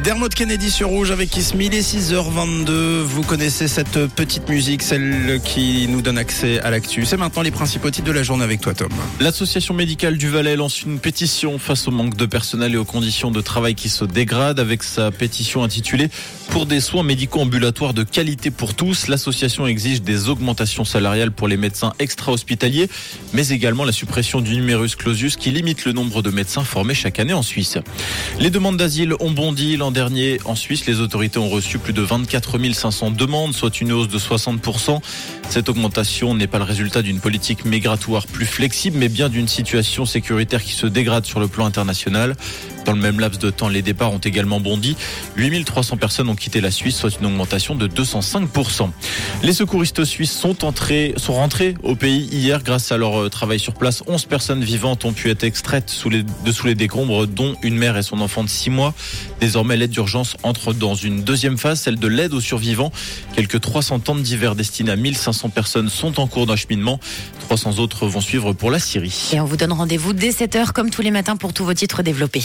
Dermot Kennedy sur Rouge avec Kiss il est 6h22. Vous connaissez cette petite musique, celle qui nous donne accès à l'actu. C'est maintenant les principaux titres de la journée avec toi, Tom. L'association médicale du Valais lance une pétition face au manque de personnel et aux conditions de travail qui se dégradent avec sa pétition intitulée Pour des soins médicaux ambulatoires de qualité pour tous. L'association exige des augmentations salariales pour les médecins extra-hospitaliers, mais également la suppression du numerus clausus qui limite le nombre de médecins formés chaque année en Suisse. Les demandes d'asile ont bondi l'an dernier en Suisse. Les autorités ont reçu plus de 24 500 demandes, soit une hausse de 60%. Cette augmentation n'est pas le résultat d'une politique migratoire plus flexible, mais bien d'une situation sécuritaire qui se dégrade sur le plan international. Dans le même laps de temps, les départs ont également bondi. 8300 personnes ont quitté la Suisse, soit une augmentation de 205%. Les secouristes suisses sont entrés, sont rentrés au pays hier grâce à leur euh, travail sur place. 11 personnes vivantes ont pu être extraites sous les, de sous les décombres, dont une mère et son enfant de 6 mois. Désormais, l'aide d'urgence entre dans une deuxième phase, celle de l'aide aux survivants. Quelques 300 tentes d'hiver destinées à 1500 personnes sont en cours d'acheminement. 300 autres vont suivre pour la Syrie. Et on vous donne rendez-vous dès 7h comme tous les matins pour tous vos titres développés.